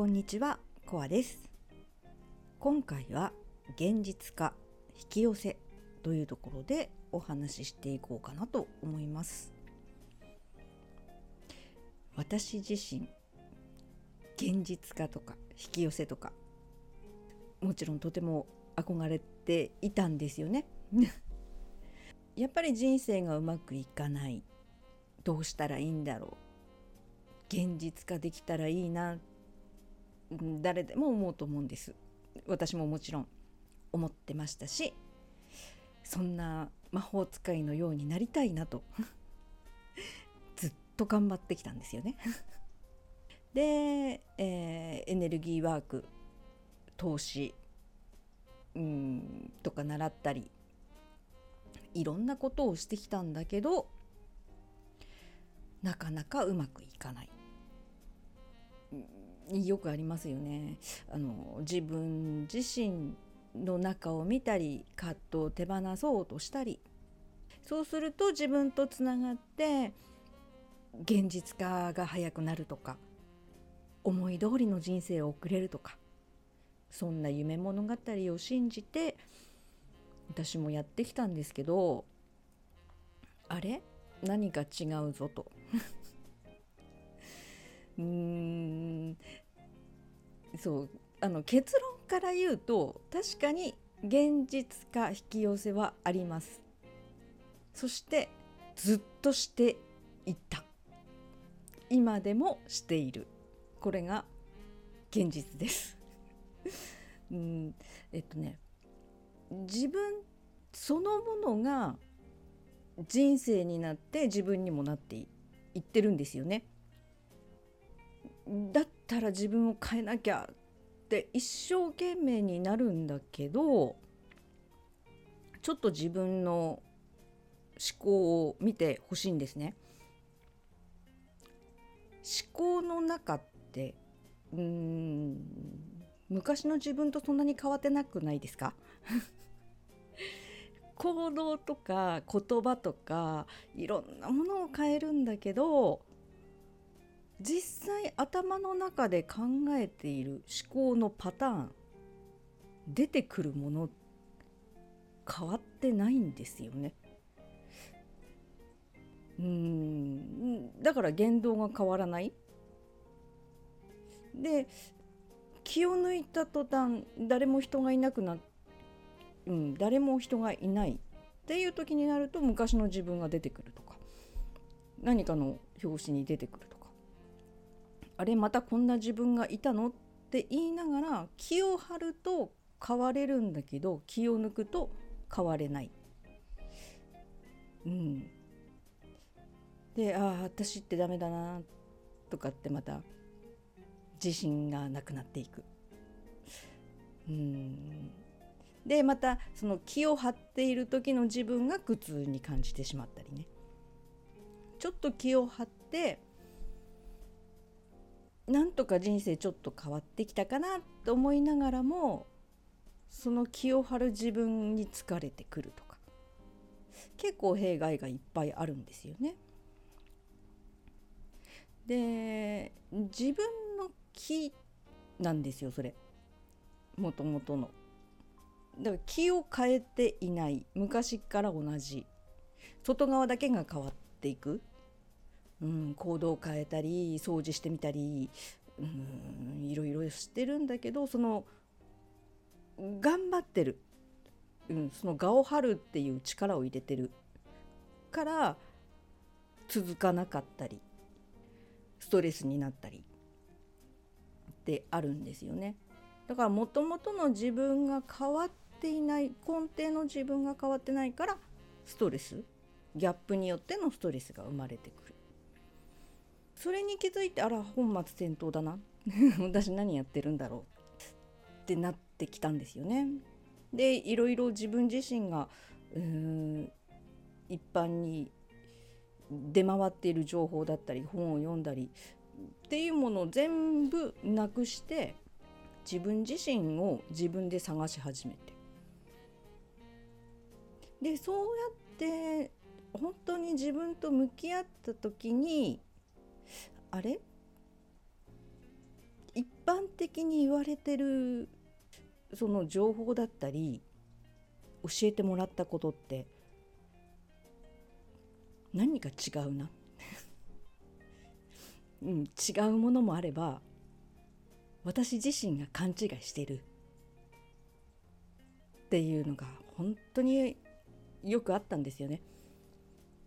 こんにちは、コアです。今回は現実化、引き寄せというところでお話ししていこうかなと思います。私自身、現実化とか引き寄せとか、もちろんとても憧れていたんですよね。やっぱり人生がうまくいかない。どうしたらいいんだろう。現実化できたらいいな誰でも思うと思うんです。私ももちろん思ってましたしそんな魔法使いのようになりたいなと ずっと頑張ってきたんですよね。で、えーエネルギーワーク投資うんとか習ったりいろんなことをしてきたんだけどなかなかうまくいかない。よくありますよね。あの自分自身の中を見たり葛藤を手放そうとしたり。そうすると自分とつながって現実化が早くなるとか思い通りの人生を送れるとかそんな夢物語を信じて私もやってきたんですけどあれ？何か違うぞと。うーん。そうあの結論から言うと確かに現実化引き寄せはあります。そしてずっとしていた。今でもしている。これが現実です。うんえっとね自分そのものが人生になって自分にもなっていってるんですよね。だったら自分を変えなきゃって一生懸命になるんだけどちょっと自分の思考を見てほしいんですね。思考の中ってうーん昔の自分とそんなに変わってなくないですか？行動とか言葉とかいろんなものを変えるんだけど実際頭の中で考えている思考のパターン出てくるもの変わってないんですよね。うんだから言動が変わらない。で気を抜いた途端誰も人がいなくなうん、誰も人がいないっていう時になると昔の自分が出てくるとか何かの表紙に出てくるとかあれまたこんな自分がいたのって言いながら気を張ると変われるんだけど気を抜くと変われない。うん、でああ私ってダメだなとかってまた自信がなくなっていく。うんでまたその気を張っている時の自分が苦痛に感じてしまったりねちょっと気を張ってなんとか人生ちょっと変わってきたかなと思いながらもその気を張る自分に疲れてくるとか。結構弊害がいっぱいあるんですよね。で自分の気なんですよそれ。もともとの。だから気を変えていない。昔から同じ。外側だけが変わっていく、うん、行動を変えたり掃除してみたり、うん、いろいろしてるんだけどその頑張ってる、うん、その我を張るっていう力を入れてるから続かなかったりストレスになったりってあるんですよね。だからもともとの自分が変わっていない根底の自分が変わってないからストレスギャップによってのストレスが生まれてくるそれに気づいてあら本末転倒だな。私何やってるんだろうってなってきたんですよね。でいろいろ自分自身がうーん一般に出回っている情報だったり本を読んだりっていうものを全部なくして自分自身を自分で探し始めて。でそうやって本当に自分と向き合った時にあれ？一般的に言われてるその情報だったり教えてもらったことって何か違うな、うん、違うものもあれば私自身が勘違いしてる。っていうのが本当によくあったんですよね。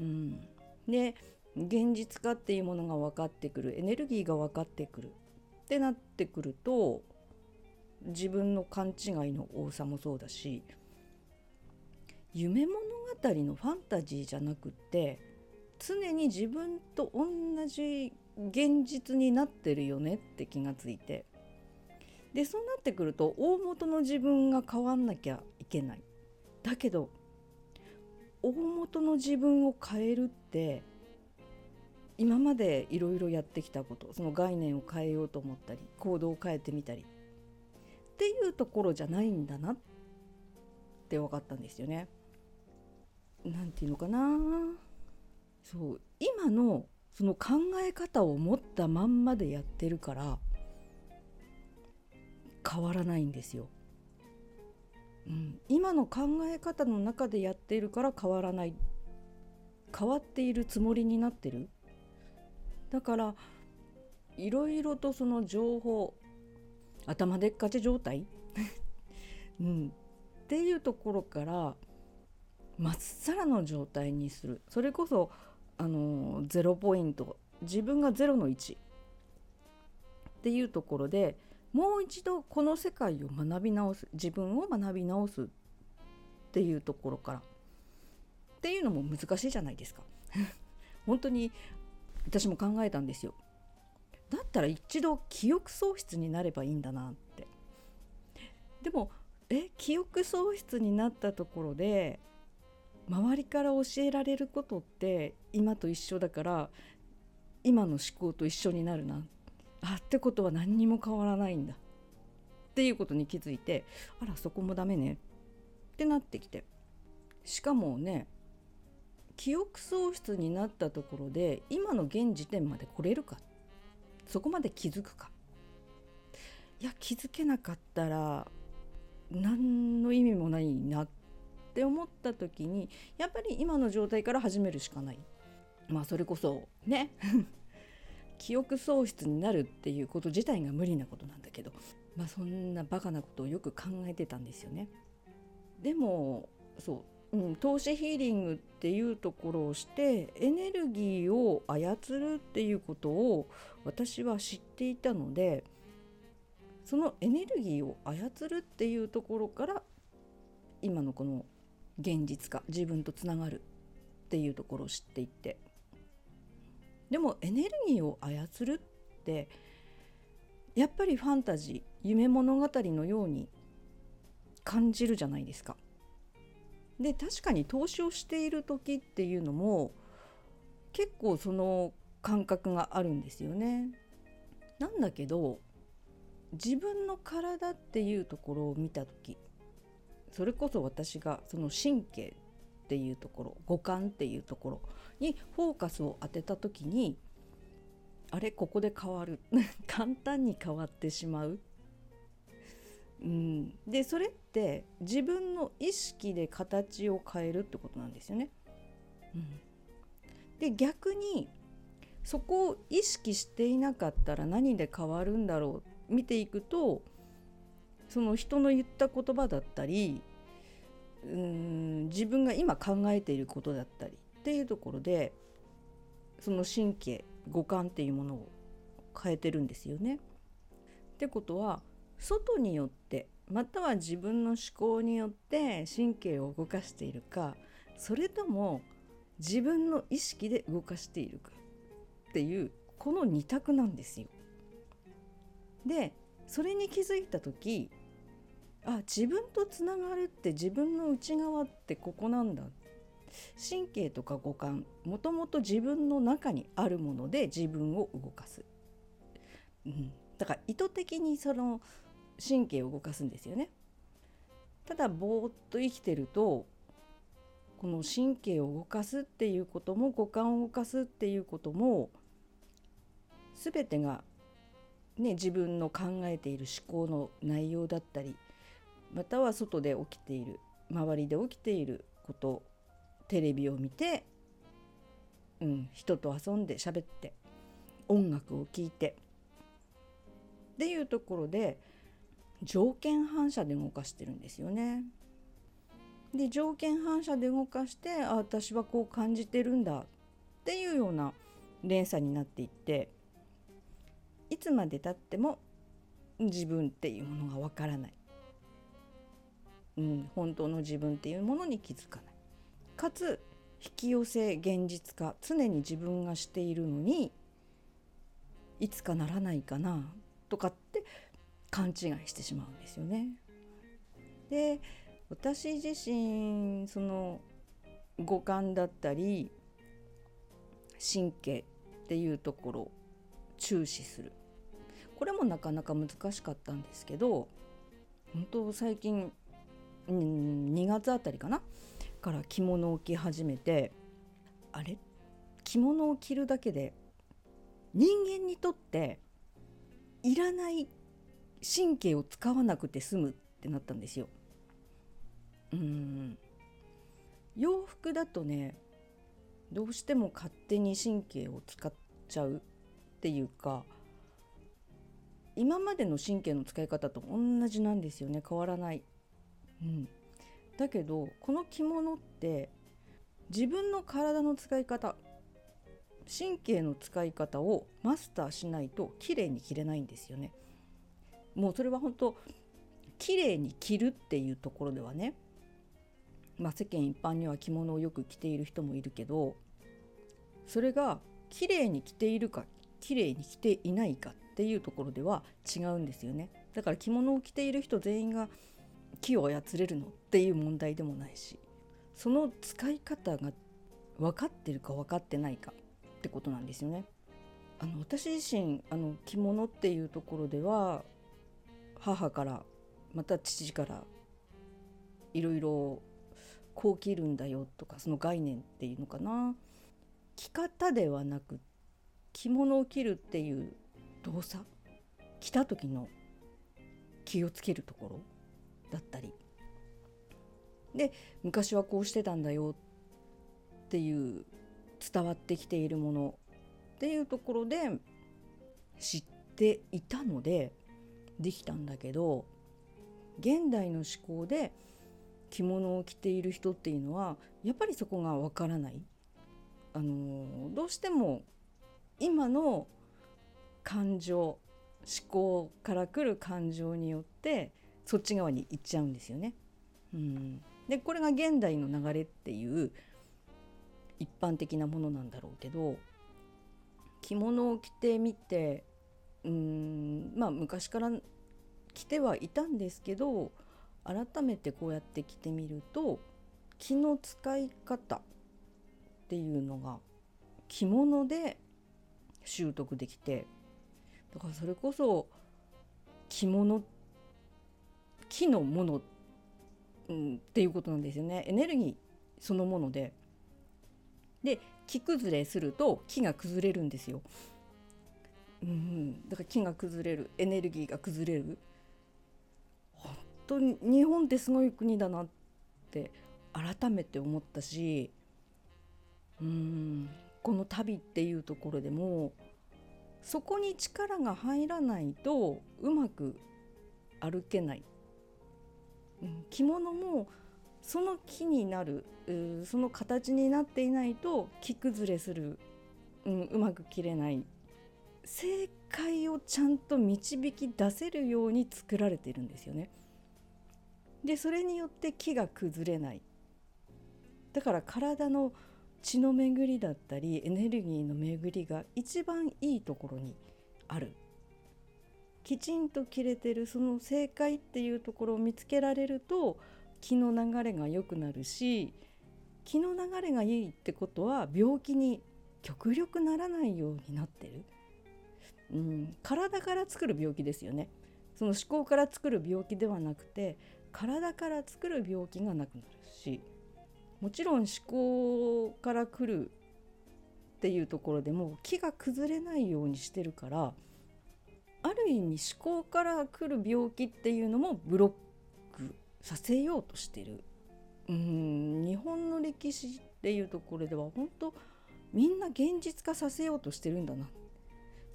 うん、で現実化っていうものが分かってくるエネルギーが分かってくるってなってくると自分の勘違いの多さもそうだし夢物語のファンタジーじゃなくって常に自分と同じ現実になってるよねって気がついてでそうなってくると大元の自分が変わんなきゃいけない。だけど大元の自分を変えるって今までいろいろやってきたことその概念を変えようと思ったり行動を変えてみたりっていうところじゃないんだなって分かったんですよね。なんていうのかなそう今のその考え方を持ったまんまでやってるから変わらないんですよ。うん、今の考え方の中でやっているから変わらない変わっているつもりになってるだからいろいろとその情報頭でっかち状態、うん、っていうところからまっさらの状態にする。それこそあのゼロポイント。自分がゼロの位置っていうところでもう一度この世界を学び直す。自分を学び直す。っていうところから。っていうのも難しいじゃないですか。本当に私も考えたんですよ。だったら一度記憶喪失になればいいんだなって。でもえ記憶喪失になったところで周りから教えられることって今と一緒だから今の思考と一緒になるな。あってことは何にも変わらないんだ。っていうことに気づいてあらそこもダメね。ってなってきて。しかもね記憶喪失になったところで今の現時点まで来れるか？そこまで気づくか？いや気づけなかったら何の意味もないなって思った時にやっぱり今の状態から始めるしかない。まあそれこそね？記憶喪失になるっていうこと自体が無理なことなんだけどまあそんなバカなことをよく考えてたんですよね。でもそううん、投資ヒーリングっていうところをしてエネルギーを操るっていうことを私は知っていたのでそのエネルギーを操るっていうところから今のこの現実化自分とつながるっていうところを知っていってでもエネルギーを操るってやっぱりファンタジー夢物語のように感じるじゃないですか。で確かに投資をしている時っていうのも結構その感覚があるんですよね。なんだけど自分の体っていうところを見た時それこそ私がその神経っていうところ五感っていうところにフォーカスを当てた時にあれここで変わる。簡単に変わってしまう。うん、でそれって自分の意識で形を変えるってこなんですよね。うん、で逆にそこを意識していなかったら何で変わるんだろう見ていくとその人の言った言葉だったりうーん自分が今考えていることだったりっていうところでその神経五感っていうものを変えてるんですよね。ってことは外によってまたは自分の思考によって神経を動かしているかそれとも自分の意識で動かしているかっていうこの2択なんですよ。でそれに気づいた時あ自分とつながるって自分の内側ってここなんだ。神経とか五感もともと自分の中にあるもので自分を動かす、うん、だから意図的にその神経を動かすんですよね。ただぼーっと生きてるとこの神経を動かすっていうことも五感を動かすっていうことも全てがね、自分の考えている思考の内容だったりまたは外で起きている周りで起きていることテレビを見て、うん、人と遊んで喋って音楽を聴いてっていうところで条件反射で動かしてるんですよね。で条件反射で動かしてあ私はこう感じてるんだっていうような連鎖になっていっていつまでたっても自分っていうものがわからない、うん、本当の自分っていうものに気づかないかつ引き寄せ現実化常に自分がしているのにいつかならないかなとかっ勘違いしてしまうんですよね。で私自身その五感だったり神経っていうところを注視する。これもなかなか難しかったんですけど本当最近、2月あたりかな？から着物を着始めてあれ？着物を着るだけで人間にとっていらない神経を使わなくて済むってなったんですよ。うん洋服だとねどうしても勝手に神経を使っちゃうっていうか今までの神経の使い方と同じなんですよね変わらない。うん、だけどこの着物って自分の体の使い方神経の使い方をマスターしないと綺麗に着れないんですよね。もうそれは本当綺麗に着るっていうところではねまあ、世間一般には着物をよく着ている人もいるけどそれが綺麗に着ているか綺麗に着ていないかっていうところでは違うんですよねだから着物を着ている人全員が木を操れるのっていう問題でもないしその使い方が分かってるか分かってないかってことなんですよね。あの私自身あの着物っていうところでは母からまた父からいろいろこう着るんだよとかその概念っていうのかな。着方ではなく着物を着るっていう動作着た時の気をつけるところだったり。で昔はこうしてたんだよっていう伝わってきているものっていうところで知っていたのでできたんだけど現代の思考で着物を着ている人っていうのはやっぱりそこがわからない。あのどうしても今の感情思考から来る感情によってそっち側に行っちゃうんですよね。うん、でこれが現代の流れっていう一般的なものなんだろうけど着物を着てみてうんまあ昔から着てはいたんですけど改めてこうやって着てみると気の使い方っていうのが着物で習得できてだからそれこそ着物木のもの、うん、っていうことなんですよね。エネルギーそのもので。で木崩れすると木が崩れるんですよ、うん、だから木が崩れるエネルギーが崩れる。本当に日本ってすごい国だなって改めて思ったしうんこの旅っていうところでもそこに力が入らないとうまく歩けない、うん、着物もその木になるその形になっていないと木崩れする、うん、うまく切れない。正解をちゃんと導き出せるように作られているんですよね。でそれによって木が崩れない。だから体の血の巡りだったりエネルギーの巡りが一番いいところにある。きちんと切れてるその正解っていうところを見つけられると気の流れが良くなるし気の流れがいいってことは病気に極力ならないようになってる、うん、体から作る病気ですよね。その思考から作る病気ではなくて体から作る病気がなくなるしもちろん思考から来るっていうところでも気が崩れないようにしてるからある意味思考から来る病気っていうのもブロックさせようとしてる。うん。日本の歴史っていうところでは本当みんな現実化させようとしてるんだなっ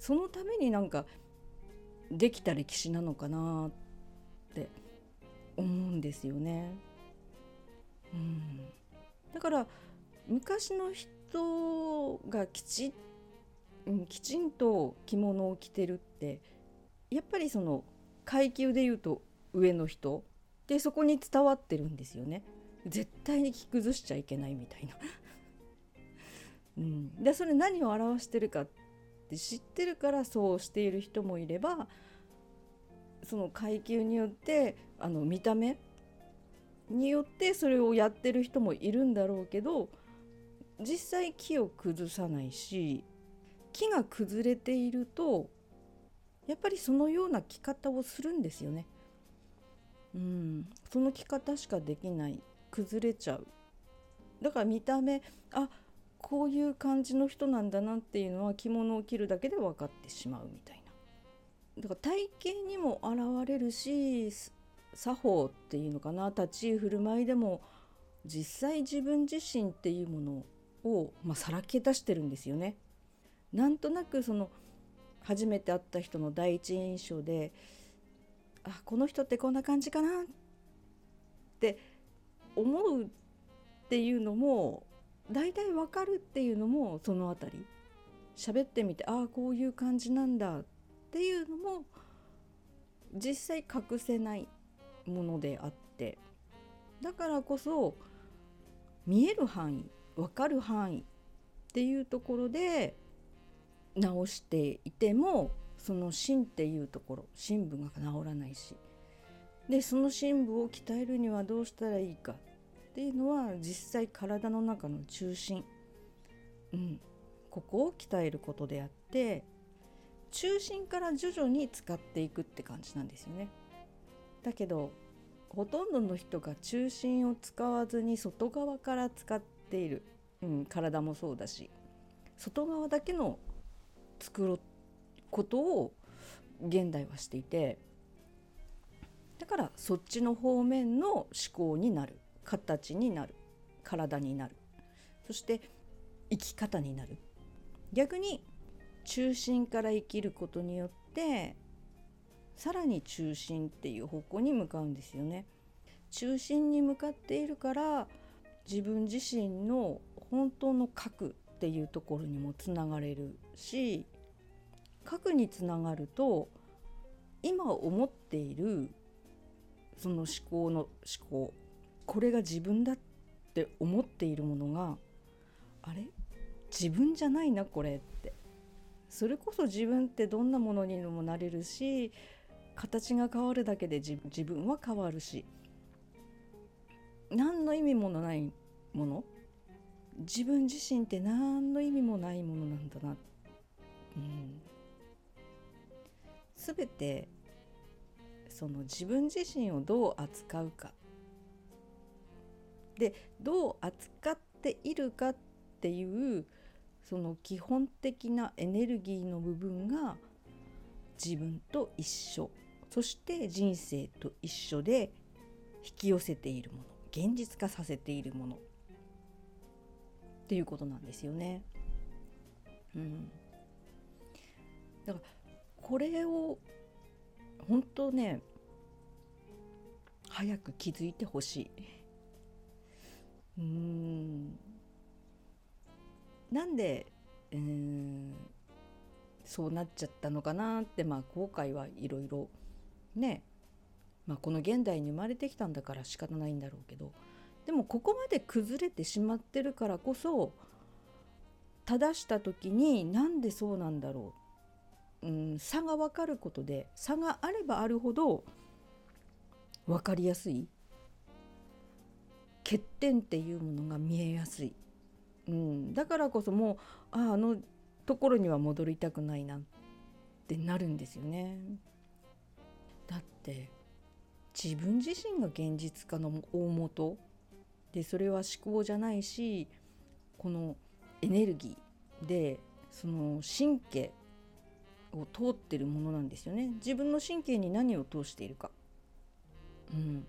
そのためになんかできた歴史なのかなって思うんですよね。うん、だから昔の人がきち,、うん、きちんと着物を着てるってやっぱりその階級でいうと上の人でそこに伝わってるんですよね。絶対に着崩しちゃいけないみたいなうん、でそれ何を表してるかって知ってるからそうしている人もいればその階級によってあの見た目によってそれをやってる人もいるんだろうけど実際木を崩さないし木が崩れているとやっぱりそのような着方をするんですよね。うん、その着方しかできない。崩れちゃう。だから見た目あこういう感じの人なんだなっていうのは着物を着るだけで分かってしまうみたいなだから体型にも現れるし作法っていうのかな立ち居振る舞いでも実際自分自身っていうものを、まあ、さらけ出してるんですよね。なんとなくその初めて会った人の第一印象であこの人ってこんな感じかなって思うっていうのも大体わかるっていうのもその辺り。喋ってみてああこういう感じなんだっていうのも実際隠せないものであって。だからこそ見える範囲分かる範囲っていうところで直していてもその芯っていうところ深部が治らないし。でその深部を鍛えるにはどうしたらいいかっていうのは実際体の中の中心、うん、ここを鍛えることであって中心から徐々に使っていくって感じなんですよね。だけどほとんどの人が中心を使わずに外側から使っている、うん、体もそうだし外側だけの作ることを現代はしていてだからそっちの方面の思考になる。形になる。体になる。そして生き方になる。逆に中心から生きることによってさらに中心っていう方向に向かうんですよね。中心に向かっているから自分自身の本当の核っていうところにもつながれるし核につながると今思っているその思考の思考これが自分だって思っているものがあれ？自分じゃないなこれって。それこそ自分ってどんなものにもなれるし形が変わるだけで自分は変わるし。何の意味もないもの？自分自身って何の意味もないものなんだな、う。ん、全てその自分自身をどう扱うか。でどう扱っているかっていうその基本的なエネルギーの部分が自分と一緒そして人生と一緒で引き寄せているもの現実化させているものっていうことなんですよね。うん、だからこれを本当ね早く気づいてほしい。うん。なんで、えー、そうなっちゃったのかなってまあ後悔はいろいろね、まあ、この現代に生まれてきたんだから仕方ないんだろうけど。でもここまで崩れてしまってるからこそ正した時になんでそうなんだろう、うん、差が分かることで差があればあるほど分かりやすい。欠点っていうものが見えやすい、うん、だからこそもうああのところには戻りたくないなってなるんですよね。だって自分自身が現実化の大元。でそれは思考じゃないしこのエネルギーでその神経を通ってるものなんですよね。自分の神経に何を通しているか。うん。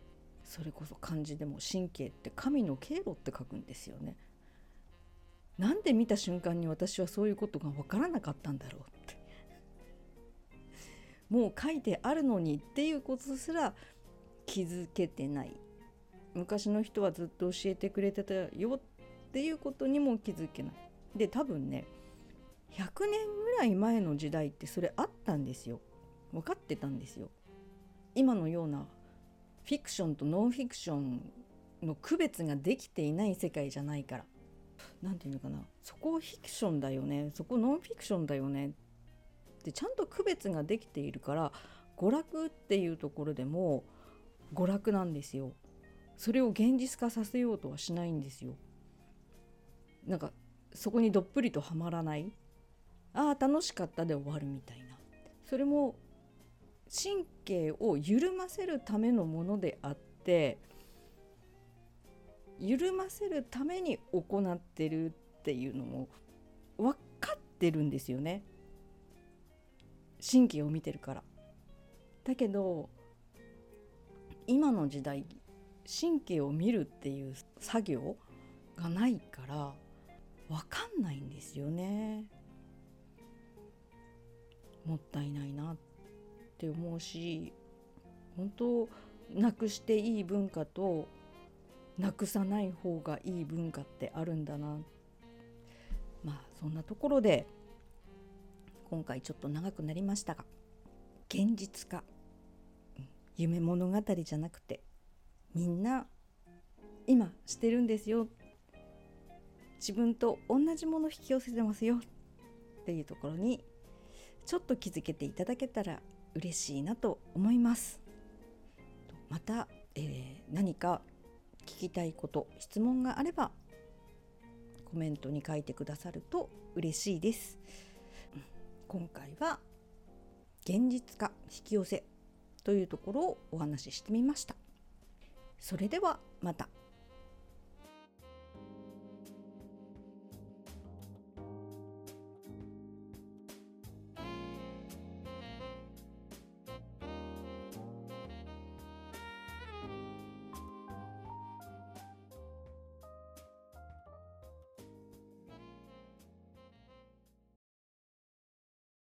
それこそ漢字でも神経って神の経路って書くんですよね。なんで見た瞬間に私はそういうことが分からなかったんだろうって。もう書いてあるのにっていうことすら気づけてない。昔の人はずっと教えてくれてたよっていうことにも気づけない。で多分ね100年ぐらい前の時代ってそれあったんですよ。分かってたんですよ。今のようなフィクションとノンフィクションの区別ができていない世界じゃないから。何て言うのかな。そこフィクションだよね。そこノンフィクションだよね。ってちゃんと区別ができているから娯楽っていうところでも娯楽なんですよ。それを現実化させようとはしないんですよ。なんかそこにどっぷりとはまらない。ああ楽しかったで終わるみたいな。それも神経を緩ませるためのものであって緩ませるために行ってるっていうのも分かってるんですよね神経を見てるから。だけど今の時代神経を見るっていう作業がないから分かんないんですよね。もったいないなってって思うし本当なくしていい文化となくさない方がいい文化ってあるんだな。まあそんなところで今回ちょっと長くなりましたが現実化。夢物語じゃなくてみんな今してるんですよ。自分と同じもの引き寄せてますよ。っていうところにちょっと気づけていただけたら嬉しいなと思います。また、えー、何か聞きたいこと質問があればコメントに書いてくださると嬉しいです。今回は現実化引き寄せというところをお話ししてみました。それではまた。